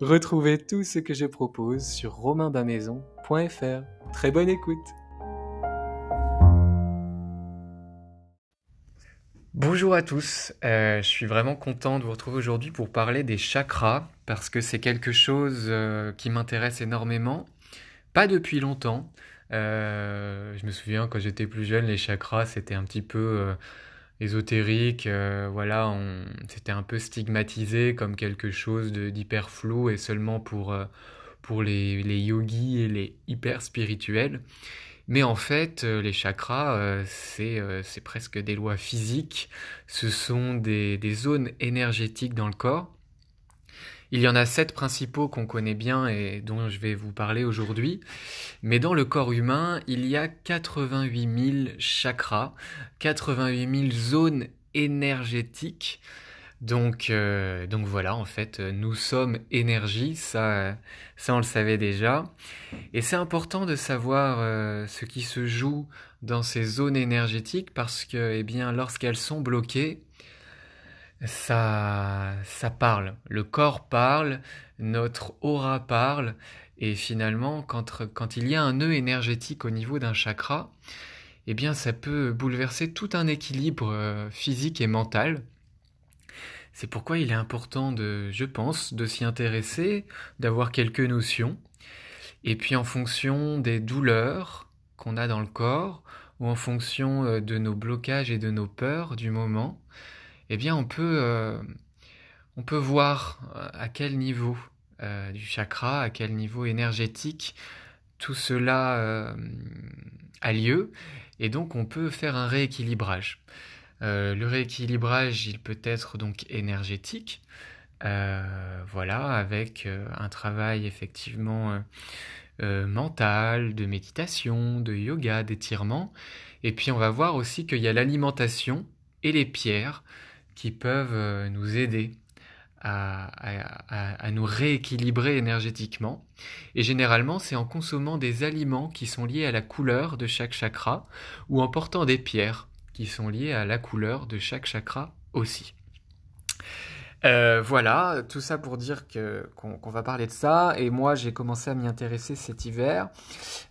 Retrouvez tout ce que je propose sur romainbamaison.fr. Très bonne écoute Bonjour à tous, euh, je suis vraiment content de vous retrouver aujourd'hui pour parler des chakras parce que c'est quelque chose euh, qui m'intéresse énormément. Pas depuis longtemps. Euh, je me souviens quand j'étais plus jeune, les chakras c'était un petit peu ésotérique, euh, voilà, on, c'était un peu stigmatisé comme quelque chose d'hyper flou et seulement pour, euh, pour les, les, yogis et les hyper spirituels. Mais en fait, euh, les chakras, c'est, c'est presque des lois physiques, ce sont des, des zones énergétiques dans le corps il y en a sept principaux qu'on connaît bien et dont je vais vous parler aujourd'hui. Mais dans le corps humain, il y a 88 000 chakras, 88 000 zones énergétiques. Donc, euh, donc voilà, en fait, nous sommes énergie, ça, ça on le savait déjà. Et c'est important de savoir euh, ce qui se joue dans ces zones énergétiques parce que, eh bien, lorsqu'elles sont bloquées, ça, parle. Le corps parle, notre aura parle, et finalement, quand, quand il y a un nœud énergétique au niveau d'un chakra, eh bien, ça peut bouleverser tout un équilibre euh, physique et mental. C'est pourquoi il est important de, je pense, de s'y intéresser, d'avoir quelques notions, et puis en fonction des douleurs qu'on a dans le corps, ou en fonction euh, de nos blocages et de nos peurs du moment, eh bien on peut, euh, on peut voir euh, à quel niveau euh, du chakra, à quel niveau énergétique tout cela a lieu, et donc on peut faire un rééquilibrage. le rééquilibrage, il peut être donc énergétique, voilà, avec un travail effectivement mental, de méditation, de yoga, d'étirement. Et puis on va voir aussi qu'il y a l'alimentation et les pierres qui peuvent euh, nous aider à, nous rééquilibrer énergétiquement. Et généralement, c'est en consommant des aliments qui sont liés à la couleur de chaque chakra ou en portant des pierres qui sont liées à la couleur de chaque chakra aussi. Euh, voilà, tout ça pour dire qu'on va parler de ça. Et moi, j'ai commencé à m'y intéresser cet hiver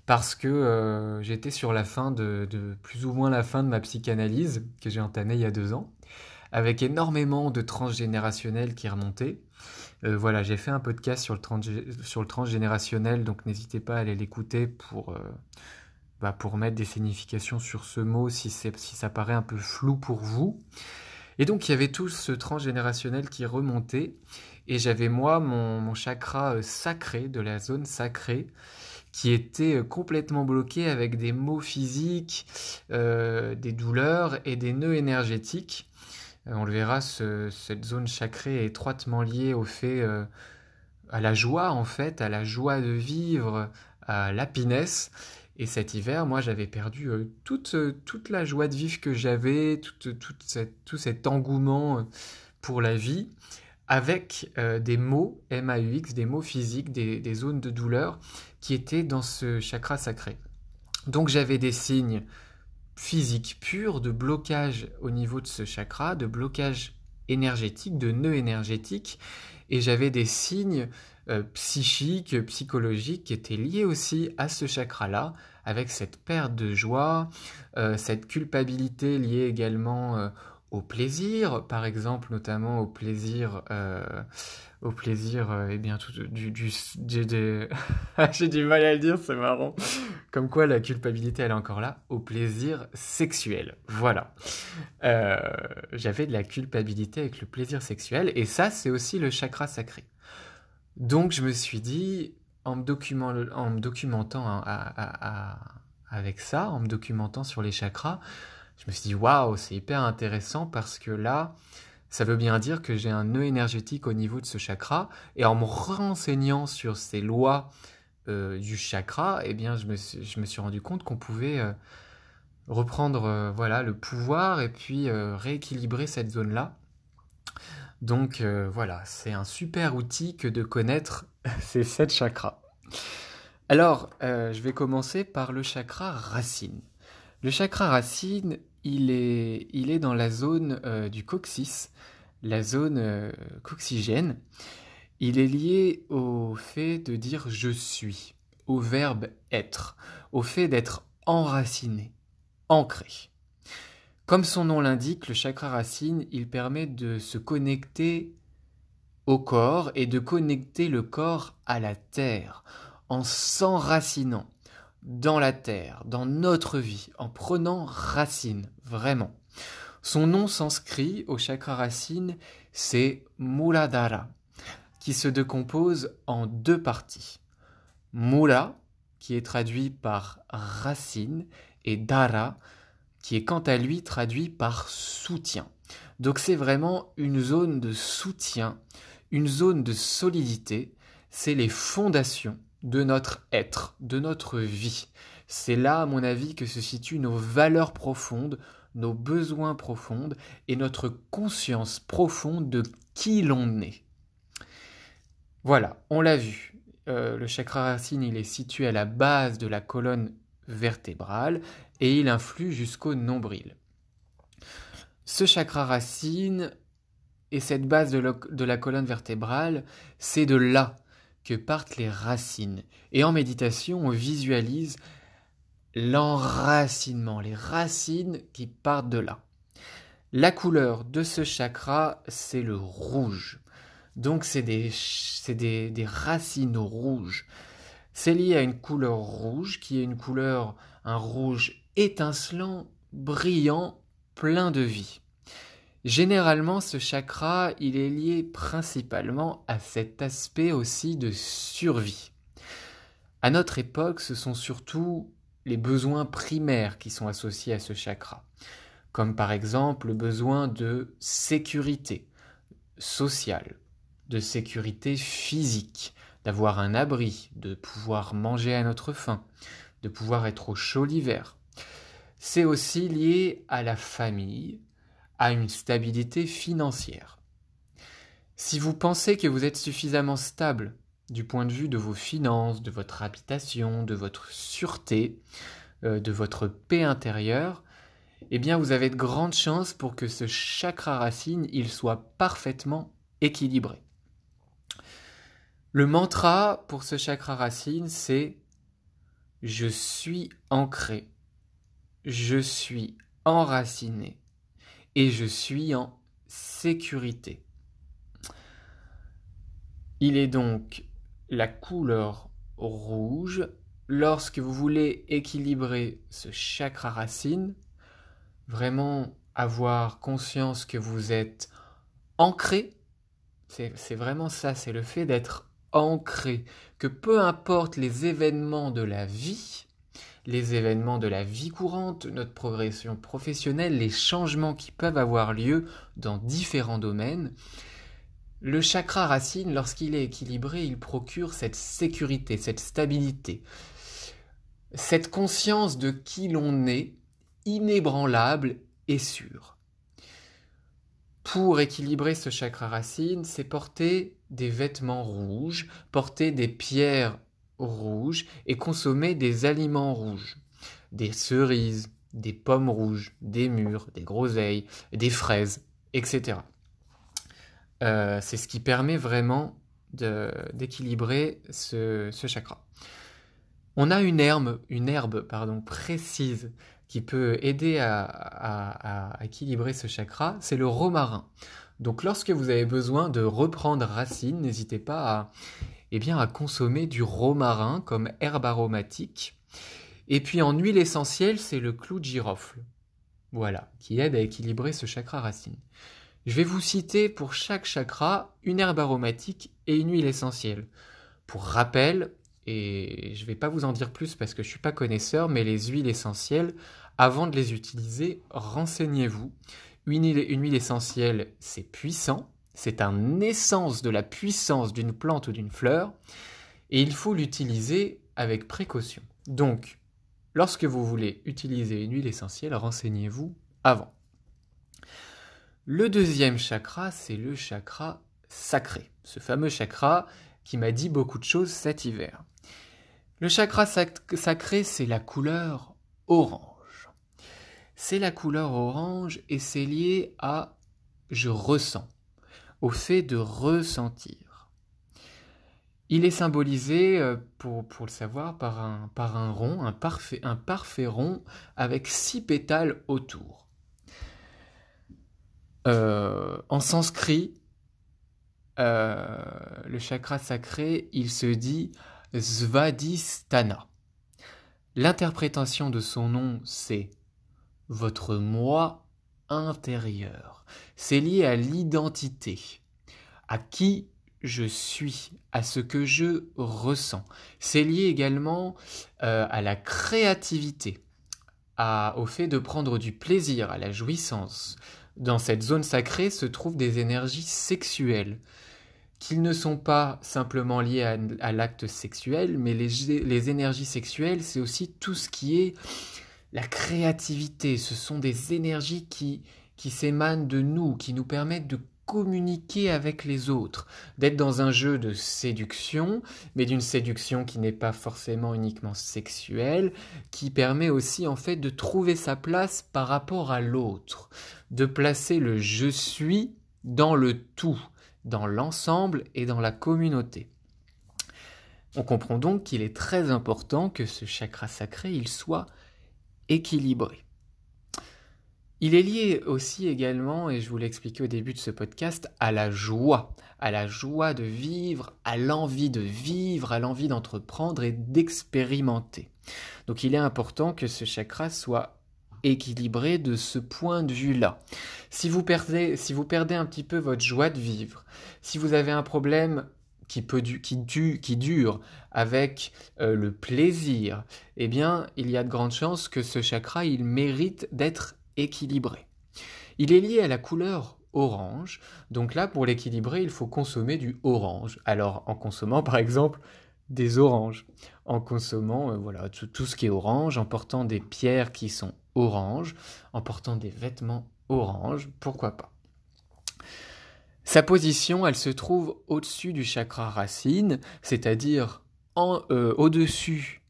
parce que euh, j'étais sur la fin de, plus ou moins la fin de ma psychanalyse que j'ai entamée il y a deux ans avec énormément de transgénérationnel qui remontaient. Euh, voilà, j'ai fait un podcast sur le, transgénérationnel, donc n'hésitez pas à aller l'écouter pour, euh, bah, pour mettre des significations sur ce mot si, ça paraît un peu flou pour vous. Et donc il y avait tout ce transgénérationnel qui remontait, et j'avais moi mon, mon, chakra euh, sacré, de la zone sacrée, qui était complètement bloqué avec des maux physiques, des douleurs et des nœuds énergétiques. Euh, on le verra, cette zone sacrée est étroitement liée au fait, euh, à la joie en fait, à la joie de vivre, à l'happiness. Et cet hiver, moi, j'avais perdu euh, toute, toute la joie de vivre que j'avais, tout, tout cet engouement pour la vie, avec des mots MAUX, des mots physiques, des, des, zones de douleur qui étaient dans ce chakra sacré. Donc j'avais des signes physique pur de blocage au niveau de ce chakra, de blocage énergétiques, de nœuds énergétiques, et j'avais des signes euh, psychiques, psychologiques qui étaient liés aussi à ce chakra-là, avec cette perte de joie, euh, cette culpabilité liée également euh, au plaisir, par exemple, notamment au plaisir, au plaisir, euh, eh bien, tout, du, j'ai du mal à le dire, c'est marrant. Comme quoi, la culpabilité, elle est encore là, au plaisir sexuel. Voilà. Euh, j'avais de la culpabilité avec le plaisir sexuel, et ça, c'est aussi le chakra sacré. Donc, je me suis dit, en me, document, en me documentant à, avec ça, en me documentant sur les chakras, je me suis dit, waouh, c'est hyper intéressant parce que là, ça veut bien dire que j'ai un nœud énergétique au niveau de ce chakra. Et en me renseignant sur ces lois euh, du chakra, eh bien, je me suis, rendu compte qu'on pouvait euh, reprendre euh, voilà, le pouvoir et puis rééquilibrer cette zone-là. Donc voilà, c'est un super outil que de connaître ces sept chakras. Alors, je vais commencer par le chakra racine. Le chakra racine, il est, dans la zone euh, du coccyx, la zone euh, coccygène. Il est lié au fait de dire je suis, au verbe être, au fait d'être enraciné, ancré. Comme son nom l'indique, le chakra racine, il permet de se connecter au corps et de connecter le corps à la terre en s'enracinant dans la terre, dans notre vie, en prenant racine, vraiment. Son nom sanskrit au chakra racine, c'est Muladhara, qui se décompose en deux parties. Mula, qui est traduit par racine, et Dara, qui est quant à lui traduit par soutien. Donc c'est vraiment une zone de soutien, une zone de solidité, c'est les fondations de notre être, de notre vie. C'est là, à mon avis, que se situent nos valeurs profondes, nos besoins profonds et notre conscience profonde de qui l'on est. Voilà, on l'a vu. Euh, le chakra racine, il est situé à la base de la colonne vertébrale et il influe jusqu'au nombril. Ce chakra racine et cette base de la colonne vertébrale, c'est de là que partent les racines. Et en méditation, on visualise l'enracinement, les racines qui partent de là. La couleur de ce chakra, c'est le rouge. Donc c'est des, des, des, racines rouges. C'est lié à une couleur rouge qui est une couleur, un rouge étincelant, brillant, plein de vie. Généralement, ce chakra, il est lié principalement à cet aspect aussi de survie. À notre époque, ce sont surtout les besoins primaires qui sont associés à ce chakra, comme par exemple le besoin de sécurité sociale, de sécurité physique, d'avoir un abri, de pouvoir manger à notre faim, de pouvoir être au chaud l'hiver. C'est aussi lié à la famille, une stabilité financière. Si vous pensez que vous êtes suffisamment stable du point de vue de vos finances, de votre habitation, de votre sûreté, euh, de votre paix intérieure, eh bien vous avez de grandes chances pour que ce chakra racine il soit parfaitement équilibré. Le mantra pour ce chakra racine c'est je suis ancré, je suis enraciné, et je suis en sécurité. Il est donc la couleur rouge lorsque vous voulez équilibrer ce chakra racine, vraiment avoir conscience que vous êtes ancré, c'est vraiment ça, c'est le fait d'être ancré, que peu importe les événements de la vie, les événements de la vie courante, notre progression professionnelle, les changements qui peuvent avoir lieu dans différents domaines. Le chakra racine, lorsqu'il est équilibré, il procure cette sécurité, cette stabilité, cette conscience de qui l'on est, inébranlable et sûre. Pour équilibrer ce chakra racine, c'est porter des vêtements rouges, porter des pierres rouges et consommer des aliments rouges, des cerises, des pommes rouges, des mûres, des groseilles, des fraises, etc. euh, c'est ce qui permet vraiment d'équilibrer ce, chakra. On a une herbe, une herbe pardon, précise qui peut aider à, équilibrer ce chakra, c'est le romarin. Donc lorsque vous avez besoin de reprendre racine, n'hésitez pas à, eh à consommer du romarin comme herbe aromatique. Et puis en huile essentielle, c'est le clou de girofle. Voilà, qui aide à équilibrer ce chakra racine. Je vais vous citer pour chaque chakra une herbe aromatique et une huile essentielle. Pour rappel, et je ne vais pas vous en dire plus parce que je ne suis pas connaisseur, mais les huiles essentielles, avant de les utiliser, renseignez-vous. Une huile essentielle, c'est puissant, c'est un essence de la puissance d'une plante ou d'une fleur, et il faut l'utiliser avec précaution. Donc, Lorsque vous voulez utiliser une huile essentielle, renseignez-vous avant. Le deuxième chakra, c'est le chakra sacré, ce fameux chakra qui m'a dit beaucoup de choses cet hiver. Le chakra sacré, c'est la couleur orange. C'est la couleur orange et c'est lié à je ressens, au fait de ressentir. Il est symbolisé, euh, pour, le savoir, par un, par un rond, un parfait, rond avec six pétales autour. Euh, en sanskrit, euh, le chakra sacré, il se dit Svadhisthana. L'interprétation de son nom, c'est votre moi intérieur. C'est lié à l'identité, à qui je suis, à ce que je ressens. C'est lié également euh, à la créativité, à, au fait de prendre du plaisir, à la jouissance. Dans cette zone sacrée se trouvent des énergies sexuelles, qui ne sont pas simplement liées à, l'acte sexuel, mais les énergies sexuelles, c'est aussi tout ce qui est la créativité. Ce sont des énergies qui, qui s'émanent de nous, qui nous permettent de communiquer avec les autres, d'être dans un jeu de séduction, mais d'une séduction qui n'est pas forcément uniquement sexuelle, qui permet aussi en fait de trouver sa place par rapport à l'autre, de placer le je suis dans le tout, dans l'ensemble et dans la communauté. On comprend donc qu'il est très important que ce chakra sacré il soit équilibré. Il est lié aussi également, et je vous l'expliquais au début de ce podcast, à la joie, à la joie de vivre, à l'envie de vivre, à l'envie d'entreprendre et d'expérimenter. Donc il est important que ce chakra soit équilibré de ce point de vue-là. Si vous perdez, si vous perdez un petit peu votre joie de vivre, si vous avez un problème qui, peut qui, dure avec euh, le plaisir, eh bien, il y a de grandes chances que ce chakra, il mérite d'être équilibré. Il est lié à la couleur orange, donc là pour l'équilibrer il faut consommer du orange. Alors en consommant par exemple des oranges, en consommant euh, voilà tout, ce qui est orange, en portant des pierres qui sont oranges, en portant des vêtements orange, pourquoi pas. Sa position, elle se trouve au-dessus du chakra racine, c'est-à-dire euh, au-dessus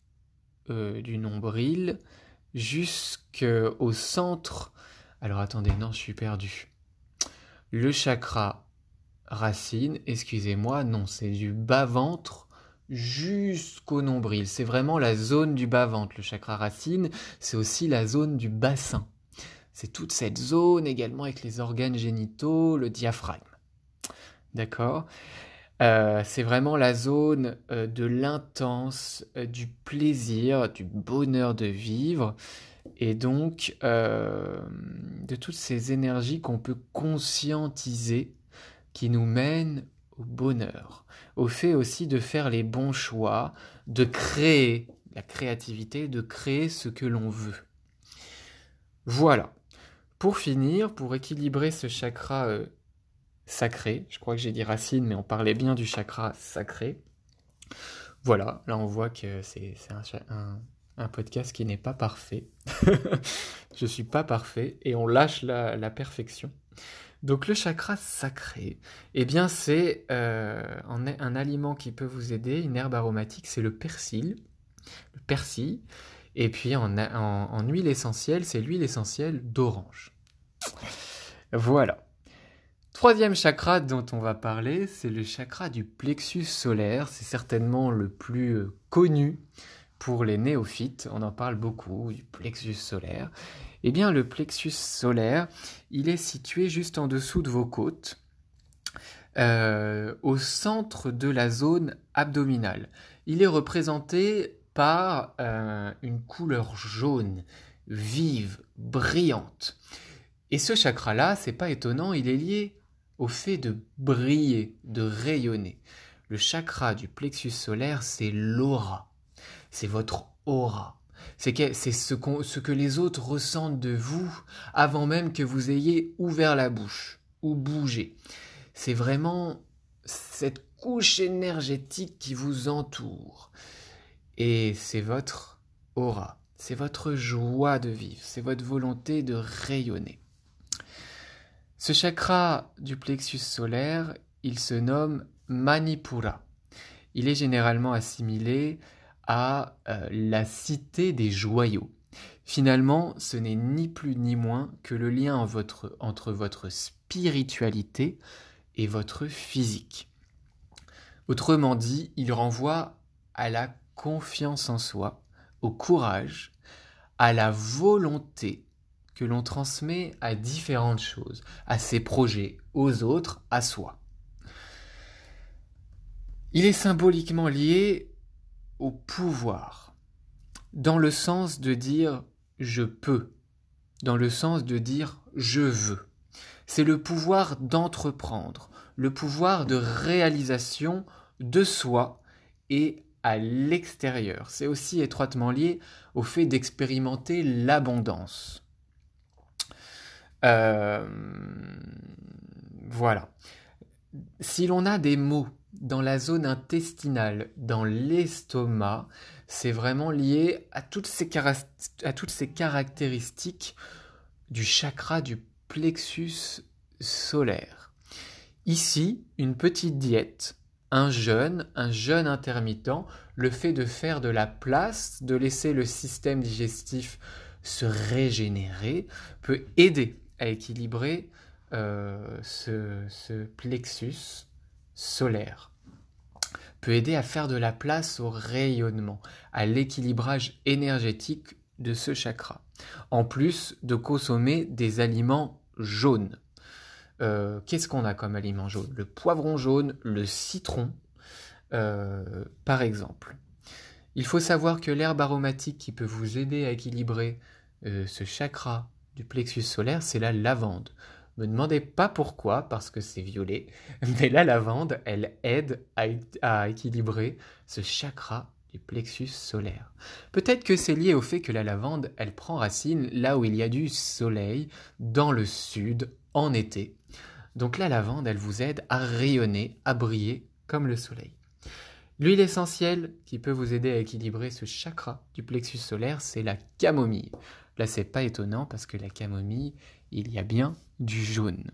euh, du nombril, jusqu'au centre. Alors attendez, non, je suis perdu. Le chakra racine, excusez-moi, non, c'est du bas-ventre jusqu'au nombril. C'est vraiment la zone du bas-ventre. Le chakra racine, c'est aussi la zone du bassin. C'est toute cette zone également avec les organes génitaux, le diaphragme. D'accord euh, c'est vraiment la zone euh, de l'intense, euh, du plaisir, du bonheur de vivre, et donc de toutes ces énergies qu'on peut conscientiser, qui nous mènent au bonheur, au fait aussi de faire les bons choix, de créer la créativité, de créer ce que l'on veut. Voilà. Pour finir, pour équilibrer ce chakra sacré. Je crois que j'ai dit racine, mais on parlait bien du chakra sacré. Voilà, là on voit que c'est un, podcast qui n'est pas parfait. je suis pas parfait et on lâche la, perfection. Donc le chakra sacré, eh bien c'est euh, un, aliment qui peut vous aider, une herbe aromatique, c'est le persil, le persil. Et puis en, en huile essentielle, c'est l'huile essentielle d'orange. Voilà. Troisième chakra dont on va parler, c'est le chakra du plexus solaire. C'est certainement le plus euh, connu pour les néophytes. On en parle beaucoup du plexus solaire. Eh bien, le plexus solaire, il est situé juste en dessous de vos côtes, euh, au centre de la zone abdominale. Il est représenté par euh, une couleur jaune, vive, brillante. Et ce chakra-là, c'est pas étonnant, il est lié au fait de briller, de rayonner. Le chakra du plexus solaire, c'est l'aura. C'est votre aura. C'est ce, que les autres ressentent de vous avant même que vous ayez ouvert la bouche ou bougé. C'est vraiment cette couche énergétique qui vous entoure. Et c'est votre aura, c'est votre joie de vivre, c'est votre volonté de rayonner. Ce chakra du plexus solaire, il se nomme Manipura. Il est généralement assimilé à euh, la cité des joyaux. Finalement, ce n'est ni plus ni moins que le lien entre votre spiritualité et votre physique. Autrement dit, il renvoie à la confiance en soi, au courage, à la volonté que l'on transmet à différentes choses, à ses projets, aux autres, à soi. Il est symboliquement lié au pouvoir, dans le sens de dire je peux, dans le sens de dire je veux. C'est le pouvoir d'entreprendre, le pouvoir de réalisation de soi et à l'extérieur. C'est aussi étroitement lié au fait d'expérimenter l'abondance. Euh, voilà. Si l'on a des mots dans la zone intestinale, dans l'estomac, c'est vraiment lié à toutes, ces à toutes ces caractéristiques du chakra du plexus solaire. Ici, une petite diète, un jeûne, un jeûne intermittent, le fait de faire de la place, de laisser le système digestif se régénérer, peut aider à équilibrer euh, ce, plexus solaire peut aider à faire de la place au rayonnement, à l'équilibrage énergétique de ce chakra, en plus de consommer des aliments jaunes. Euh, qu'est-ce qu'on a comme aliment jaune? Le poivron jaune, le citron, euh, par exemple. Il faut savoir que l'herbe aromatique qui peut vous aider à équilibrer ce chakra du plexus solaire, c'est la lavande. Me demandez pas pourquoi, parce que c'est violet, mais la lavande, elle aide à, équilibrer ce chakra du plexus solaire. Peut-être que c'est lié au fait que la lavande, elle prend racine là où il y a du soleil, dans le sud, en été. Donc la lavande, elle vous aide à rayonner, à briller comme le soleil. L'huile essentielle qui peut vous aider à équilibrer ce chakra du plexus solaire, c'est la camomille. Là, c'est pas étonnant parce que la camomille, il y a bien du jaune.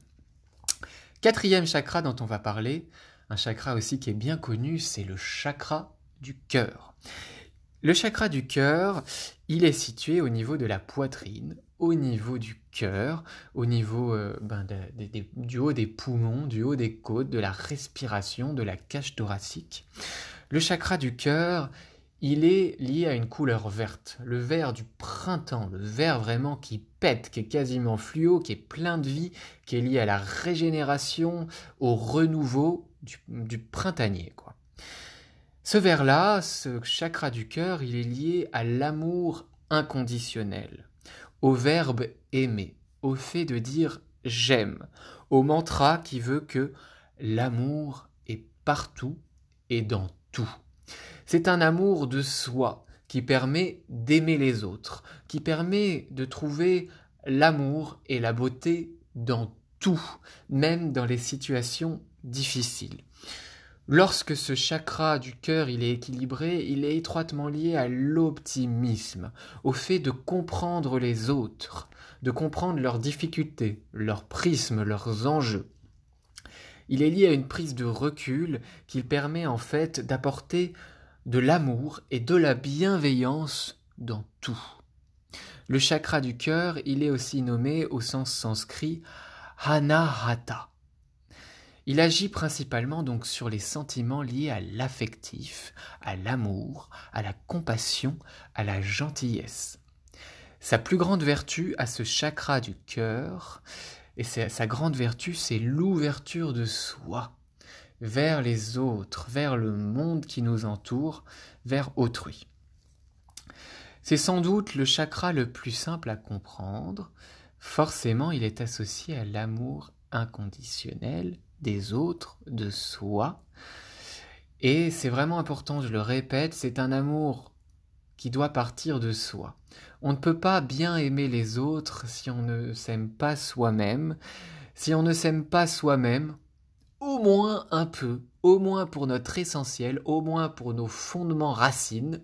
Quatrième chakra dont on va parler, un chakra aussi qui est bien connu, c'est le chakra du cœur. Le chakra du cœur, il est situé au niveau de la poitrine, au niveau du cœur, au niveau euh, ben, du haut des poumons, du haut des côtes, de la respiration, de la cage thoracique. Le chakra du cœur, il est lié à une couleur verte, le vert du printemps, le vert vraiment qui pète, qui est quasiment fluo, qui est plein de vie, qui est lié à la régénération, au renouveau du, printanier. Quoi. Ce vert-là, ce chakra du cœur, il est lié à l'amour inconditionnel, au verbe aimer, au fait de dire j'aime, au mantra qui veut que l'amour est partout et dans tout. C'est un amour de soi qui permet d'aimer les autres, qui permet de trouver l'amour et la beauté dans tout, même dans les situations difficiles. Lorsque ce chakra du cœur est équilibré, il est étroitement lié à l'optimisme, au fait de comprendre les autres, de comprendre leurs difficultés, leurs prismes, leurs enjeux. Il est lié à une prise de recul qui permet en fait d'apporter de l'amour et de la bienveillance dans tout. Le chakra du cœur, il est aussi nommé au sens sanskrit Hanahata. Il agit principalement donc sur les sentiments liés à l'affectif, à l'amour, à la compassion, à la gentillesse. Sa plus grande vertu à ce chakra du cœur, et sa grande vertu, c'est l'ouverture de soi vers les autres, vers le monde qui nous entoure, vers autrui. C'est sans doute le chakra le plus simple à comprendre. Forcément, il est associé à l'amour inconditionnel des autres, de soi. Et c'est vraiment important, je le répète, c'est un amour qui doit partir de soi. On ne peut pas bien aimer les autres si on ne s'aime pas soi-même. Si on ne s'aime pas soi-même, au moins un peu, au moins pour notre essentiel, au moins pour nos fondements racines,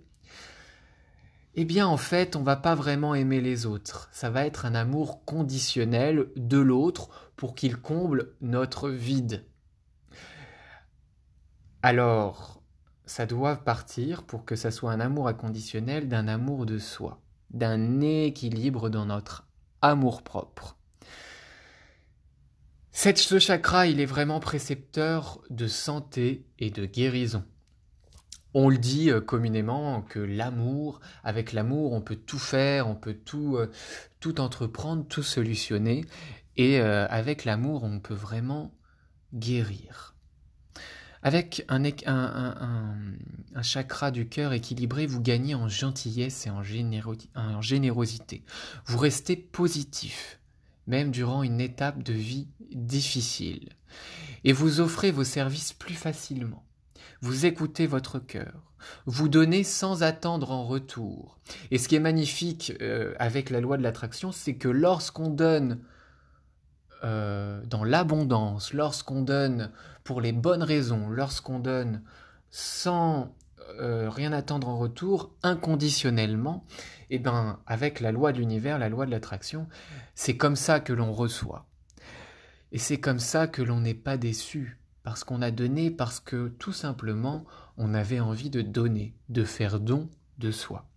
eh bien en fait on va pas vraiment aimer les autres. Ça va être un amour conditionnel de l'autre pour qu'il comble notre vide. Alors, ça doit partir pour que ça soit un amour inconditionnel d'un amour de soi, d'un équilibre dans notre amour propre. Ce chakra, il est vraiment précepteur de santé et de guérison. On le dit euh, communément que l'amour, avec l'amour, on peut tout faire, on peut tout, euh, tout entreprendre, tout solutionner. Et euh, avec l'amour, on peut vraiment guérir. Avec un, chakra du cœur équilibré, vous gagnez en gentillesse et en générosité. Vous restez positif, même durant une étape de vie difficile. Et vous offrez vos services plus facilement vous écoutez votre cœur, vous donnez sans attendre en retour. Et ce qui est magnifique euh, avec la loi de l'attraction, c'est que lorsqu'on donne euh, dans l'abondance, lorsqu'on donne pour les bonnes raisons, lorsqu'on donne sans euh, rien attendre en retour, inconditionnellement, et eh ben avec la loi de l'univers, la loi de l'attraction, c'est comme ça que l'on reçoit. Et c'est comme ça que l'on n'est pas déçu parce qu'on a donné, parce que tout simplement on avait envie de donner, de faire don de soi.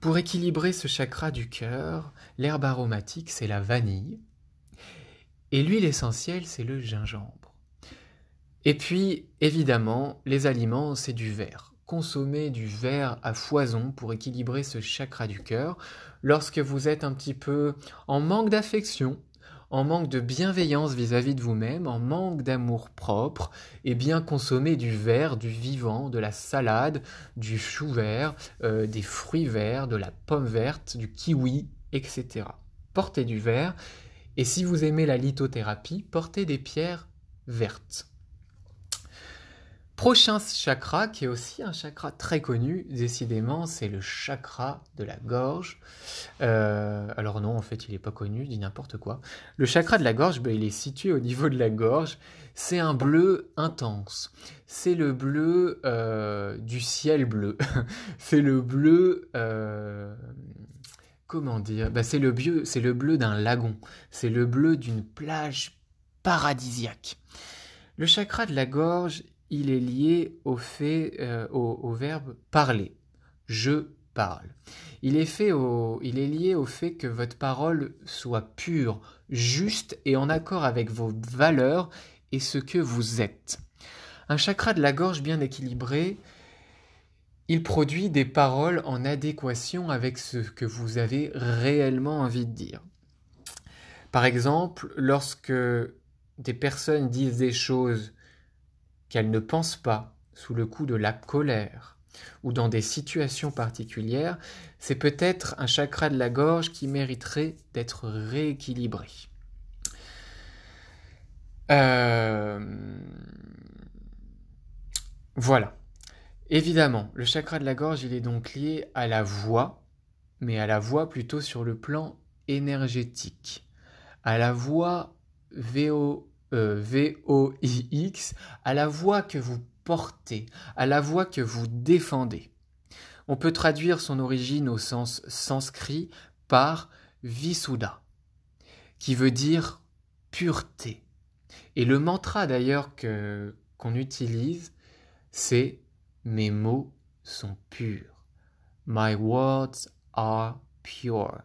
Pour équilibrer ce chakra du cœur, l'herbe aromatique c'est la vanille et l'huile essentielle c'est le gingembre. Et puis évidemment, les aliments c'est du verre. Consommez du verre à foison pour équilibrer ce chakra du cœur. Lorsque vous êtes un petit peu en manque d'affection, en manque de bienveillance vis-à-vis de vous-même, en manque d'amour propre, et bien consommer du verre, du vivant, de la salade, du chou vert, euh, des fruits verts, de la pomme verte, du kiwi, etc. Portez du verre, et si vous aimez la lithothérapie, portez des pierres vertes. Prochain chakra, qui est aussi un chakra très connu, décidément, c'est le chakra de la gorge. Euh, alors non, en fait, il n'est pas connu, dit n'importe quoi. Le chakra de la gorge, ben, il est situé au niveau de la gorge. C'est un bleu intense. C'est le bleu euh, du ciel bleu. c'est le bleu... Euh, comment dire? Ben, C'est le, le bleu d'un lagon. C'est le bleu d'une plage paradisiaque. Le chakra de la gorge, il est lié au fait, euh, au, verbe parler. Je parle. Il est, lié au fait que votre parole soit pure, juste et en accord avec vos valeurs et ce que vous êtes. Un chakra de la gorge bien équilibré, il produit des paroles en adéquation avec ce que vous avez réellement envie de dire. Par exemple, lorsque des personnes disent des choses qu'elle ne pense pas sous le coup de la colère ou dans des situations particulières, c'est peut-être un chakra de la gorge qui mériterait d'être rééquilibré. Euh, voilà. Évidemment, le chakra de la gorge, il est donc lié à la voix, mais à la voix plutôt sur le plan énergétique, à la voix VO, euh, V-O-I-X, à la voix que vous portez, à la voix que vous défendez. On peut traduire son origine au sens sanskrit par Visuddha, qui veut dire pureté. Et le mantra d'ailleurs qu'on utilise, c'est mes mots sont purs. My words are pure.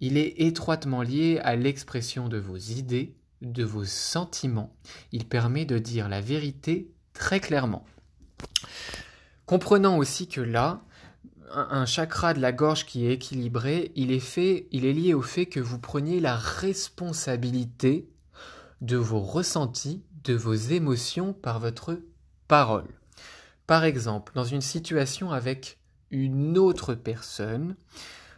Il est étroitement lié à l'expression de vos idées, de vos sentiments. Il permet de dire la vérité très clairement. Comprenant aussi que là, un chakra de la gorge qui est équilibré, il est, fait, il est lié au fait que vous preniez la responsabilité de vos ressentis, de vos émotions par votre parole. Par exemple, dans une situation avec une autre personne,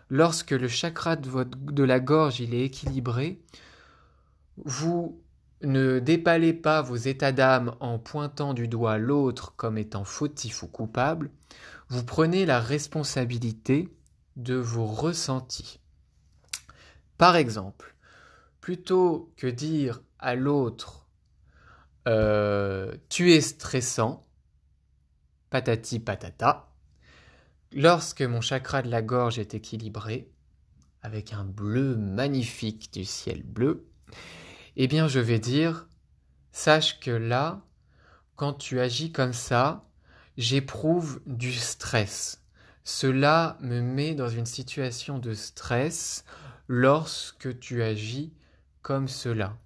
lorsque le chakra de, de la gorge il est équilibré, vous ne dépalez pas vos états d'âme en pointant du doigt l'autre comme étant fautif ou coupable, vous prenez la responsabilité de vos ressentis. Par exemple, plutôt que dire à l'autre euh, tu es stressant, patati patata, lorsque mon chakra de la gorge est équilibré, avec un bleu magnifique du ciel bleu, eh bien je vais dire, sache que là, quand tu agis comme ça, j'éprouve du stress. Cela me met dans une situation de stress lorsque tu agis comme cela.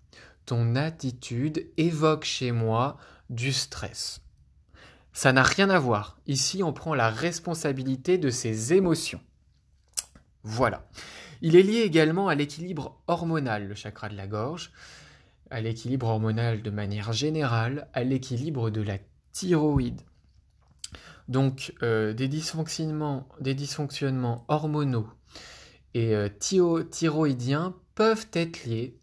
Ton attitude évoque chez moi du stress. Ça n'a rien à voir. Ici, on prend la responsabilité de ses émotions. Voilà. Il est lié également à l'équilibre hormonal, le chakra de la gorge, à l'équilibre hormonal de manière générale, à l'équilibre de la thyroïde. Donc euh, des, dysfonctionnements, des dysfonctionnements hormonaux et euh, thyroïdiens peuvent être liés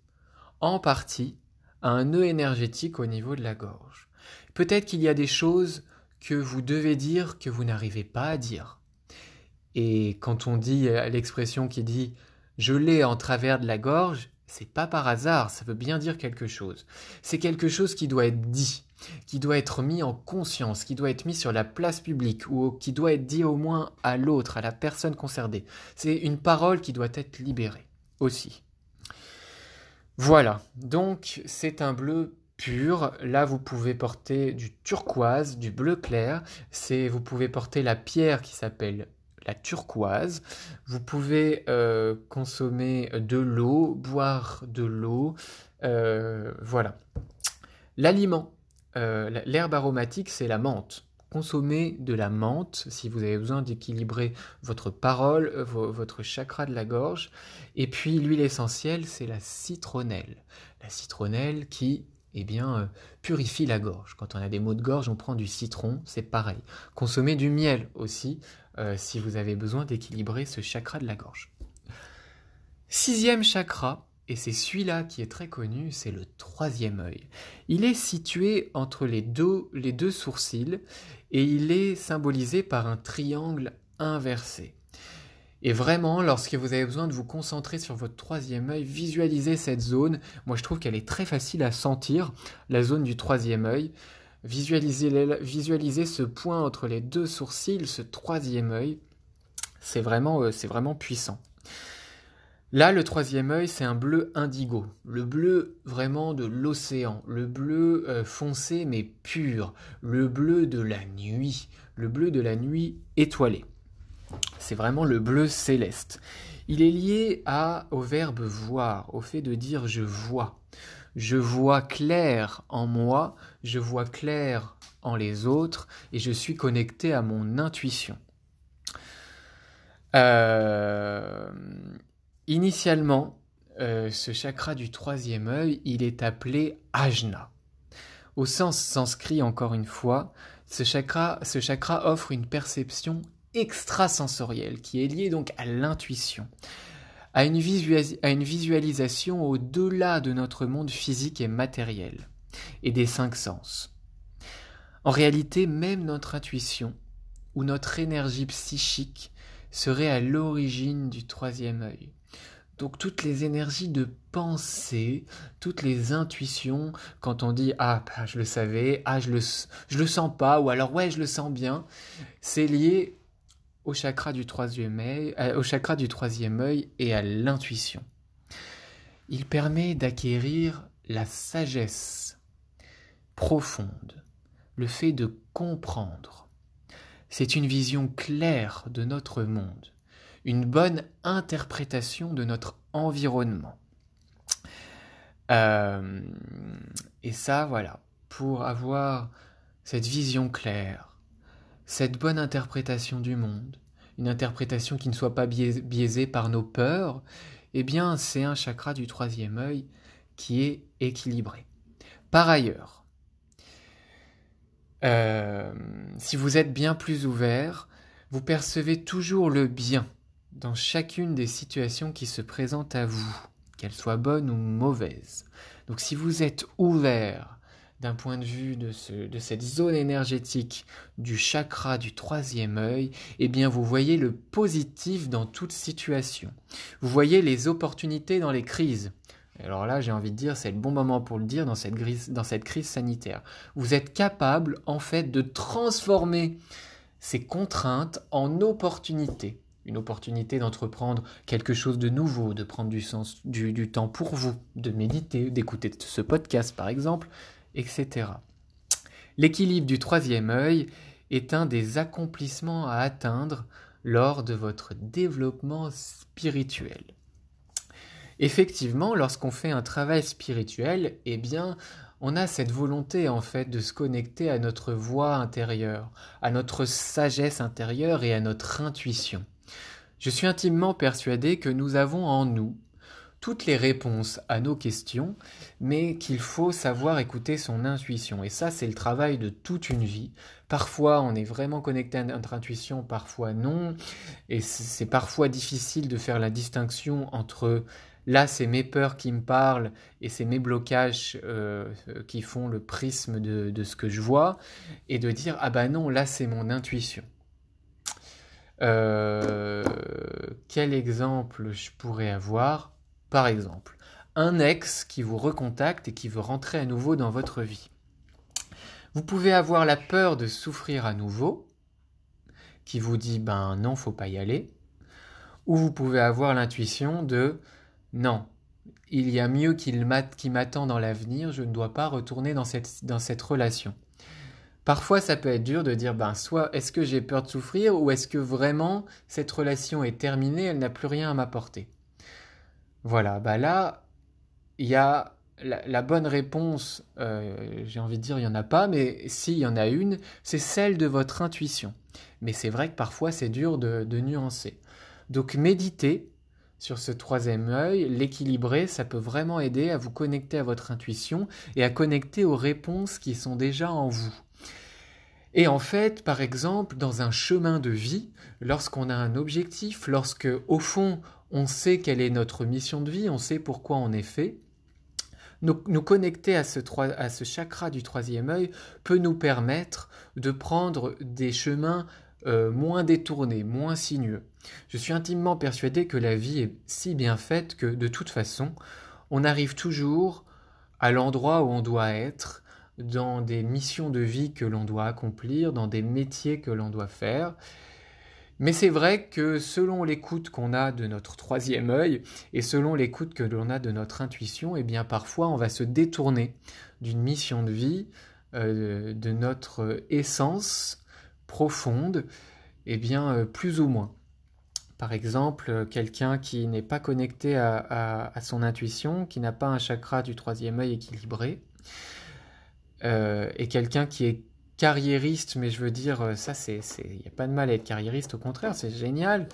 en partie à un nœud énergétique au niveau de la gorge. Peut-être qu'il y a des choses que vous devez dire que vous n'arrivez pas à dire. Et quand on dit euh, l'expression qui dit je l'ai en travers de la gorge, c'est pas par hasard, ça veut bien dire quelque chose. C'est quelque chose qui doit être dit, qui doit être mis en conscience, qui doit être mis sur la place publique ou qui doit être dit au moins à l'autre, à la personne concernée. C'est une parole qui doit être libérée aussi. Voilà, donc c'est un bleu pur. Là, vous pouvez porter du turquoise, du bleu clair. C'est, vous pouvez porter la pierre qui s'appelle la turquoise. Vous pouvez euh, consommer de l'eau, boire de l'eau. Euh, voilà. L'aliment, euh, l'herbe aromatique, c'est la menthe. Consommez de la menthe si vous avez besoin d'équilibrer votre parole, votre chakra de la gorge. Et puis l'huile essentielle, c'est la citronnelle. La citronnelle qui eh bien, purifie la gorge. Quand on a des maux de gorge, on prend du citron, c'est pareil. Consommez du miel aussi, euh, si vous avez besoin d'équilibrer ce chakra de la gorge. Sixième chakra, et c'est celui-là qui est très connu, c'est le troisième œil. Il est situé entre les deux, les deux sourcils et il est symbolisé par un triangle inversé. Et vraiment, lorsque vous avez besoin de vous concentrer sur votre troisième œil, visualisez cette zone. Moi, je trouve qu'elle est très facile à sentir, la zone du troisième œil. Visualisez ce point entre les deux sourcils, ce troisième œil. C'est vraiment, euh, c'est vraiment puissant. Là, le troisième œil, c'est un bleu indigo, le bleu vraiment de l'océan, le bleu euh, foncé mais pur, le bleu de la nuit, le bleu de la nuit étoilée. C'est vraiment le bleu céleste. Il est lié au verbe voir, au fait de dire je vois. Je vois clair en moi, je vois clair en les autres et je suis connecté à mon intuition. Euh, initialement, euh, ce chakra du troisième œil, il est appelé ajna. Au sens sanskrit, encore une fois, ce chakra, ce chakra offre une perception extrasensoriel qui est lié donc à l'intuition, à, une visualisation au-delà de notre monde physique et matériel et des cinq sens. En réalité, même notre intuition ou notre énergie psychique serait à l'origine du troisième œil. Donc toutes les énergies de pensée, toutes les intuitions, quand on dit ah bah, je le savais, ah je le je le sens pas, ou alors ouais je le sens bien, c'est lié au chakra du troisième œil, euh, au chakra du troisième œil et à l'intuition. Il permet d'acquérir la sagesse profonde, le fait de comprendre. C'est une vision claire de notre monde, une bonne interprétation de notre environnement. et ça, voilà, pour avoir cette vision claire, cette bonne interprétation du monde, une interprétation qui ne soit pas biaisée par nos peurs, eh bien, c'est un chakra du troisième œil qui est équilibré. Par ailleurs, euh, si vous êtes bien plus ouvert, vous percevez toujours le bien dans chacune des situations qui se présentent à vous, qu'elles soient bonnes ou mauvaises. Donc si vous êtes ouvert d'un point de vue de, de, cette zone énergétique du chakra du troisième œil, eh bien vous voyez le positif dans toute situation. Vous voyez les opportunités dans les crises. Alors là, j'ai envie de dire, c'est le bon moment pour le dire dans cette, dans cette crise sanitaire. Vous êtes capable, en fait, de transformer ces contraintes en opportunités. Une opportunité d'entreprendre quelque chose de nouveau, de prendre du, sens, du, du temps pour vous, de méditer, d'écouter ce podcast par exemple, L'équilibre du troisième œil est un des accomplissements à atteindre lors de votre développement spirituel. Effectivement, lorsqu'on fait un travail spirituel, eh bien, on a cette volonté en fait de se connecter à notre voix intérieure, à notre sagesse intérieure et à notre intuition. Je suis intimement persuadé que nous avons en nous toutes les réponses à nos questions, mais qu'il faut savoir écouter son intuition. Et ça, c'est le travail de toute une vie. Parfois, on est vraiment connecté à notre intuition, parfois non. Et c'est parfois difficile de faire la distinction entre Là, c'est mes peurs qui me parlent et c'est mes blocages euh, qui font le prisme de, ce que je vois. Et de dire, ah bah non, là, c'est mon intuition. Euh, quel exemple je pourrais avoir? Par exemple, un ex qui vous recontacte et qui veut rentrer à nouveau dans votre vie. Vous pouvez avoir la peur de souffrir à nouveau, qui vous dit ben non, faut pas y aller, ou vous pouvez avoir l'intuition de non, il y a mieux qui m'attend dans l'avenir, je ne dois pas retourner dans cette, dans cette relation. Parfois, ça peut être dur de dire, ben, soit est-ce que j'ai peur de souffrir ou est-ce que vraiment cette relation est terminée, elle n'a plus rien à m'apporter. Voilà, bah là, il y a la, bonne réponse, euh, j'ai envie de dire, il n'y en a pas, mais s'il y en a une, c'est celle de votre intuition. Mais c'est vrai que parfois, c'est dur de, nuancer. Donc, méditez, sur ce troisième œil, l'équilibrer, ça peut vraiment aider à vous connecter à votre intuition et à connecter aux réponses qui sont déjà en vous. Et en fait, par exemple, dans un chemin de vie, lorsqu'on a un objectif, lorsque au fond on sait quelle est notre mission de vie, on sait pourquoi on est fait, nous, connecter à ce, chakra du troisième œil peut nous permettre de prendre des chemins euh, moins détourné, moins sinueux. Je suis intimement persuadé que la vie est si bien faite que, de toute façon, on arrive toujours à l'endroit où on doit être, dans des missions de vie que l'on doit accomplir, dans des métiers que l'on doit faire. Mais c'est vrai que selon l'écoute qu'on a de notre troisième œil et selon l'écoute que l'on a de notre intuition, eh bien parfois on va se détourner d'une mission de vie, euh, de notre essence, profonde, eh bien, euh, plus ou moins. Par exemple, quelqu'un qui n'est pas connecté à, son intuition, qui n'a pas un chakra du troisième œil équilibré, euh, et quelqu'un qui est carriériste, mais je veux dire, euh, ça, c'est, il n'y a pas de mal à être carriériste, au contraire, c'est génial.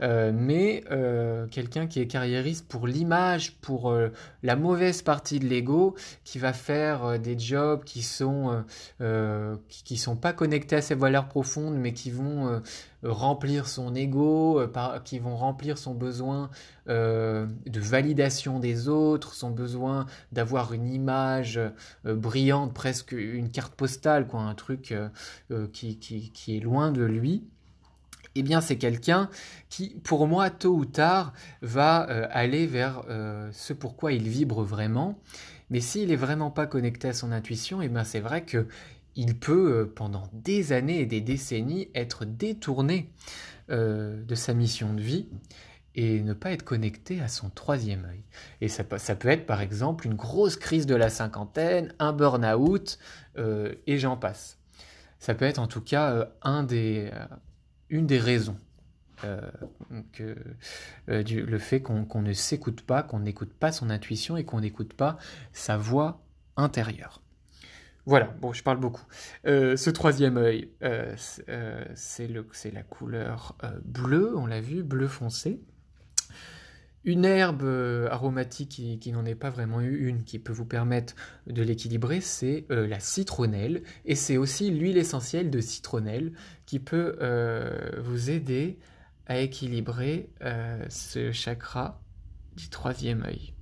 Euh, mais euh, quelqu'un qui est carriériste pour l'image, pour la mauvaise partie de l'ego, qui va faire des jobs qui sont sont pas connectés à ses valeurs profondes, mais qui vont remplir son ego, qui vont remplir son besoin de validation des autres, son besoin d'avoir une image brillante, presque une carte postale, quoi, un truc euh, euh, qui, qui, est loin de lui, eh bien c'est quelqu'un qui, pour moi, tôt ou tard, va euh, aller vers ce pourquoi il vibre vraiment. Mais s'il est vraiment pas connecté à son intuition, eh bien c'est vrai que il peut, pendant des années et des décennies, être détourné de sa mission de vie et ne pas être connecté à son troisième œil. Et ça, peut être par exemple une grosse crise de la cinquantaine, un burn-out, euh, et j'en passe. Ça peut être en tout cas euh, un des, euh, une des raisons. que, le fait qu'on ne s'écoute pas, qu'on n'écoute pas son intuition et qu'on n'écoute pas sa voix intérieure. Voilà, bon, je parle beaucoup. ce troisième œil, c'est la couleur bleue, on l'a vu, bleu foncé. Une herbe euh, aromatique qui, n'en est pas vraiment une, qui peut vous permettre de l'équilibrer, c'est euh, la citronnelle. Et c'est aussi l'huile essentielle de citronnelle qui peut euh, vous aider à équilibrer ce chakra du troisième œil.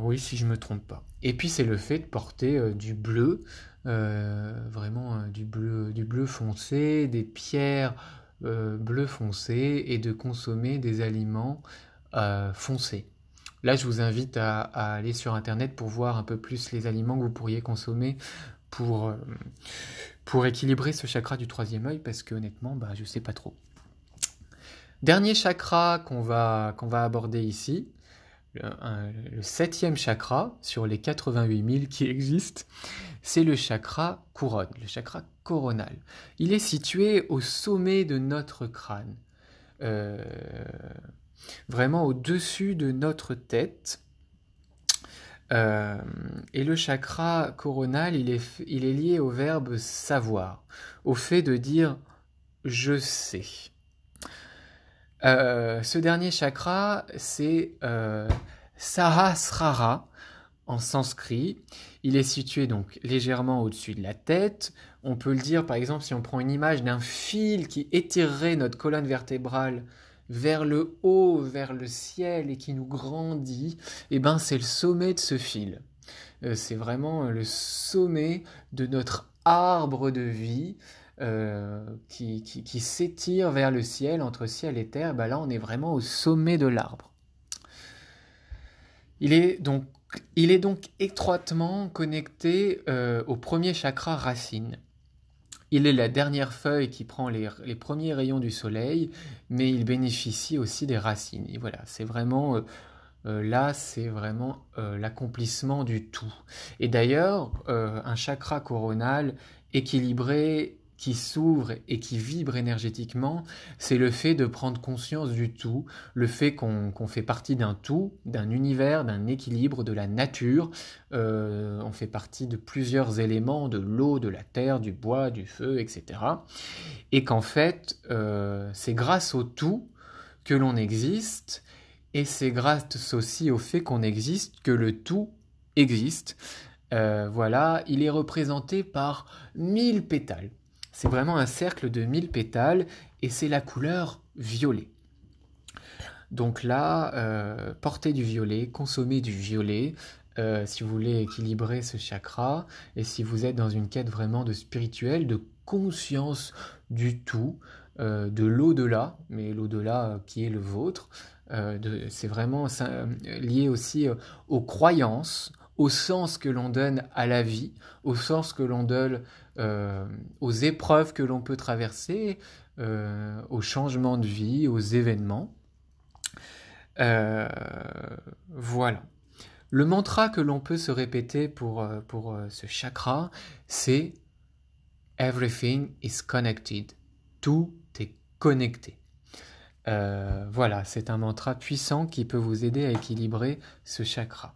oui, si je ne me trompe pas. Et puis c'est le fait de porter du bleu, vraiment du bleu, du bleu foncé, des pierres euh, bleu foncé et de consommer des aliments euh, foncés. Là, je vous invite à, aller sur Internet pour voir un peu plus les aliments que vous pourriez consommer pour, euh, pour équilibrer ce chakra du troisième œil, parce que honnêtement, bah, je ne sais pas trop. Dernier chakra qu'on va, qu'on va aborder ici, le, septième chakra sur les 88 000 qui existent, c'est le chakra couronne, le chakra coronal. Il est situé au sommet de notre crâne, euh, vraiment au-dessus de notre tête. Euh, et le chakra coronal, il est, il est lié au verbe savoir, au fait de dire je sais. Euh, ce dernier chakra, c'est euh, Sahasrara en sanskrit. Il est situé donc légèrement au-dessus de la tête. On peut le dire par exemple si on prend une image d'un fil qui étirerait notre colonne vertébrale vers le haut, vers le ciel et qui nous grandit, eh ben c'est le sommet de ce fil. Euh, c'est vraiment le sommet de notre arbre de vie euh, qui, qui, s'étire vers le ciel, entre ciel et terre, bah là on est vraiment au sommet de l'arbre. Il est donc, il est donc étroitement connecté euh, au premier chakra racine. Il est la dernière feuille qui prend les, les, premiers rayons du soleil, mais il bénéficie aussi des racines. Et voilà, c'est vraiment euh, là, c'est vraiment l'accomplissement du tout. Et d'ailleurs, un chakra coronal équilibré qui s'ouvre et qui vibre énergétiquement, c'est le fait de prendre conscience du tout, le fait qu'on fait partie d'un tout, d'un univers, d'un équilibre, de la nature. Euh, on fait partie de plusieurs éléments, de l'eau, de la terre, du bois, du feu, etc. Et qu'en fait, euh, c'est grâce au tout que l'on existe, et c'est grâce aussi au fait qu'on existe que le tout existe. Euh, voilà, il est représenté par mille pétales. C'est vraiment un cercle de 1000 pétales et c'est la couleur violet. Donc là, euh, portez du violet, consommez du violet euh, si vous voulez équilibrer ce chakra et si vous êtes dans une quête vraiment de spirituel, de conscience du tout, euh, de l'au-delà, mais l'au-delà qui est le vôtre. c'est vraiment lié aussi aux croyances, au sens que l'on donne à la vie, au sens que l'on donne euh, aux épreuves que l'on peut traverser, euh, aux changements de vie, aux événements. Euh, voilà. Le mantra que l'on peut se répéter pour, pour ce chakra, c'est Everything is connected. Tout est connecté. voilà, c'est un mantra puissant qui peut vous aider à équilibrer ce chakra.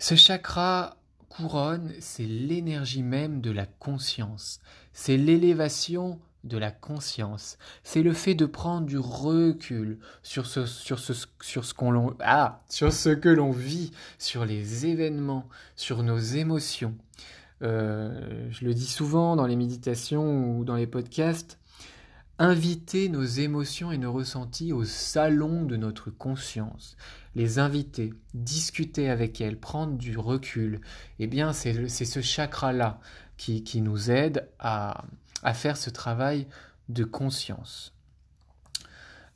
Ce chakra couronne, c'est l'énergie même de la conscience, c'est l'élévation de la conscience, c'est le fait de prendre du recul sur ce, sur ce, sur ce qu'on ah, sur ce que l'on vit, sur les événements, sur nos émotions. Euh, je le dis souvent dans les méditations ou dans les podcasts, inviter nos émotions et nos ressentis au salon de notre conscience, les inviter, discuter avec elles, prendre du recul, eh bien c'est ce chakra-là qui, qui, nous aide à, faire ce travail de conscience.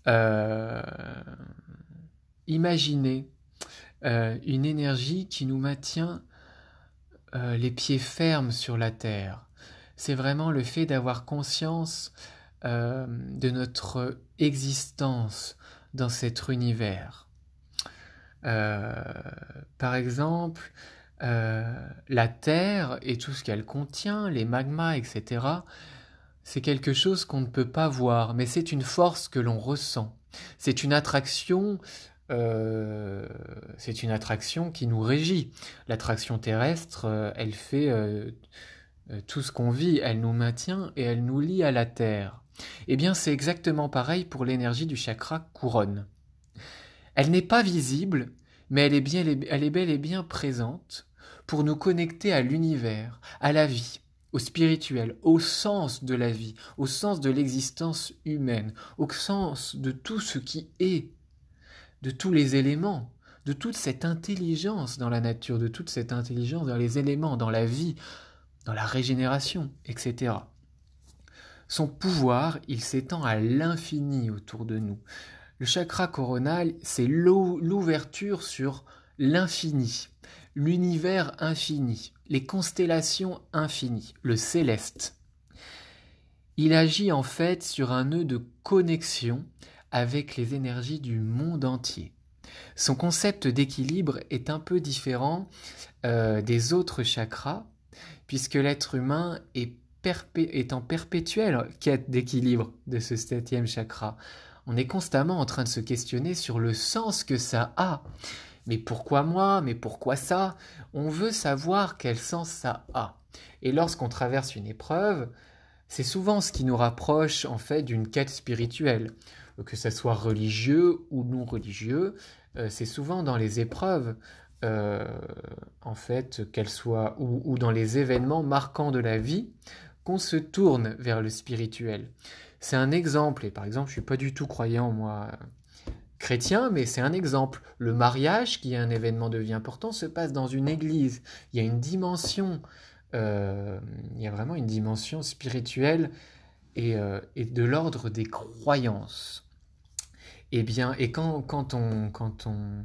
Euh, imaginez euh, une énergie qui nous maintient euh, les pieds fermes sur la terre. C'est vraiment le fait d'avoir conscience de notre existence dans cet univers. Euh, par exemple, euh, la Terre et tout ce qu'elle contient, les magmas, etc., c'est quelque chose qu'on ne peut pas voir, mais c'est une force que l'on ressent. C'est une attraction, euh, c'est une attraction qui nous régit. L'attraction terrestre, elle fait tout ce qu'on vit, elle nous maintient et elle nous lie à la terre. Eh bien, c'est exactement pareil pour l'énergie du chakra couronne. Elle n'est pas visible, mais elle est, bien, bel et bien présente pour nous connecter à l'univers, à la vie, au spirituel, au sens de la vie, au sens de l'existence humaine, au sens de tout ce qui est, de tous les éléments, de toute cette intelligence dans la nature, de toute cette intelligence dans les éléments, dans la vie, dans la régénération, etc. Son pouvoir, il s'étend à l'infini autour de nous. Le chakra coronal, c'est l'ouverture sur l'infini, l'univers infini, les constellations infinies, le céleste. Il agit en fait sur un nœud de connexion avec les énergies du monde entier. Son concept d'équilibre est un peu différent euh, des autres chakras, puisque l'être humain est, est en perpétuelle quête d'équilibre de ce septième chakra. On est constamment en train de se questionner sur le sens que ça a. Mais pourquoi moi? Mais pourquoi ça? On veut savoir quel sens ça a. Et lorsqu'on traverse une épreuve, c'est souvent ce qui nous rapproche en fait d'une quête spirituelle, que ce soit religieux ou non religieux. Euh, c'est souvent dans les épreuves, euh, en fait, qu'elles soient ou dans les événements marquants de la vie, qu'on se tourne vers le spirituel. C'est un exemple, et par exemple, je suis pas du tout croyant moi chrétien, mais c'est un exemple. Le mariage, qui est un événement de vie important, se passe dans une église. Il y a une dimension, euh, il y a vraiment une dimension spirituelle et, euh, de l'ordre des croyances. Et eh bien, et quand, quand on, quand on,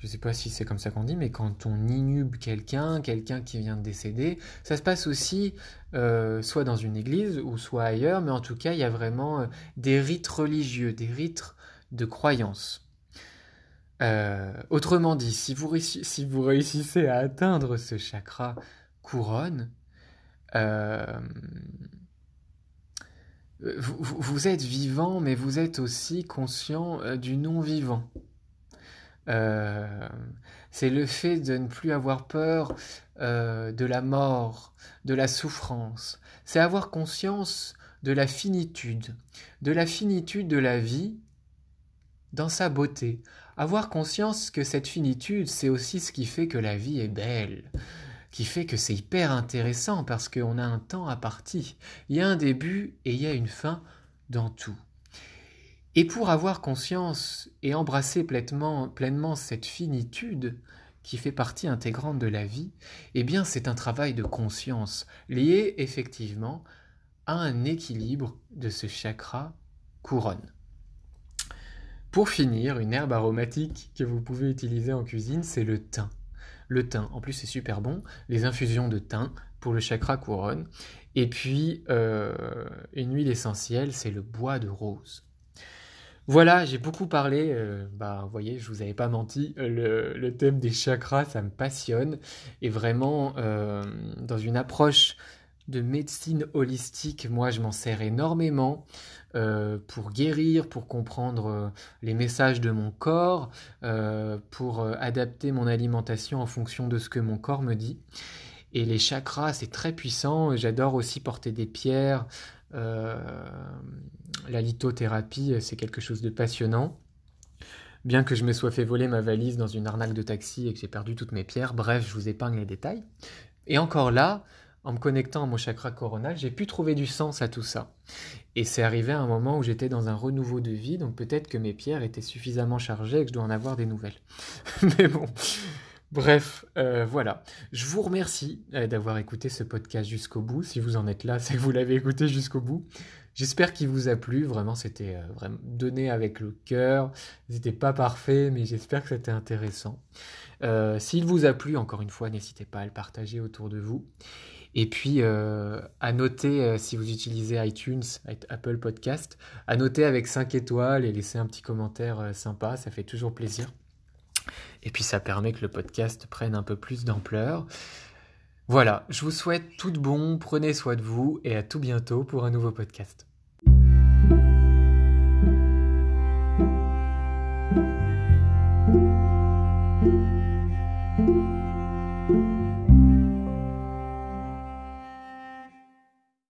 je sais pas si c'est comme ça qu'on dit, mais quand on inhube quelqu'un, quelqu'un qui vient de décéder, ça se passe aussi euh, soit dans une église ou soit ailleurs, mais en tout cas, il y a vraiment des rites religieux, des rites de croyance. Euh, autrement dit, si vous, si vous, réussissez à atteindre ce chakra couronne, euh, vous, êtes vivant, mais vous êtes aussi conscient euh, du non-vivant. C'est le fait de ne plus avoir peur de la mort, de la souffrance. C'est avoir conscience de la finitude, de la finitude de la vie dans sa beauté, avoir conscience que cette finitude, c'est aussi ce qui fait que la vie est belle, qui fait que c'est hyper intéressant parce qu'on a un temps à partir. Il y a un début et il y a une fin dans tout. Et pour avoir conscience et embrasser pleinement, cette finitude qui fait partie intégrante de la vie, eh bien c'est un travail de conscience lié effectivement à un équilibre de ce chakra couronne. Pour finir, une herbe aromatique que vous pouvez utiliser en cuisine, c'est le thym. Le thym, en plus c'est super bon, les infusions de thym pour le chakra couronne. Et puis, euh, une huile essentielle, c'est le bois de rose. Voilà, j'ai beaucoup parlé, euh, bah, vous voyez, je vous avais pas menti, le, thème des chakras, ça me passionne. Et vraiment, euh, dans une approche de médecine holistique, moi je m'en sers énormément. Euh, pour guérir, pour comprendre les messages de mon corps, pour adapter mon alimentation en fonction de ce que mon corps me dit. Et les chakras, c'est très puissant. J'adore aussi porter des pierres. La lithothérapie, c'est quelque chose de passionnant. Bien que je me sois fait voler ma valise dans une arnaque de taxi et que j'ai perdu toutes mes pierres, bref, je vous épargne les détails. Et encore là, en me connectant à mon chakra coronal, j'ai pu trouver du sens à tout ça. Et c'est arrivé à un moment où j'étais dans un renouveau de vie, donc peut-être que mes pierres étaient suffisamment chargées et que je dois en avoir des nouvelles. Mais bon, bref, euh, voilà. Je vous remercie euh, d'avoir écouté ce podcast jusqu'au bout. Si vous en êtes là, c'est que vous l'avez écouté jusqu'au bout. J'espère qu'il vous a plu. Vraiment, c'était euh, vraiment donné avec le cœur. C'était pas parfait, mais j'espère que c'était intéressant. S'il vous a plu, encore une fois, n'hésitez pas à le partager autour de vous. Et puis, à noter, si vous utilisez iTunes, Apple Podcast, à noter avec 5 étoiles et laisser un petit commentaire sympa, ça fait toujours plaisir. Et puis, ça permet que le podcast prenne un peu plus d'ampleur. Voilà, je vous souhaite tout de bon, prenez soin de vous et à tout bientôt pour un nouveau podcast.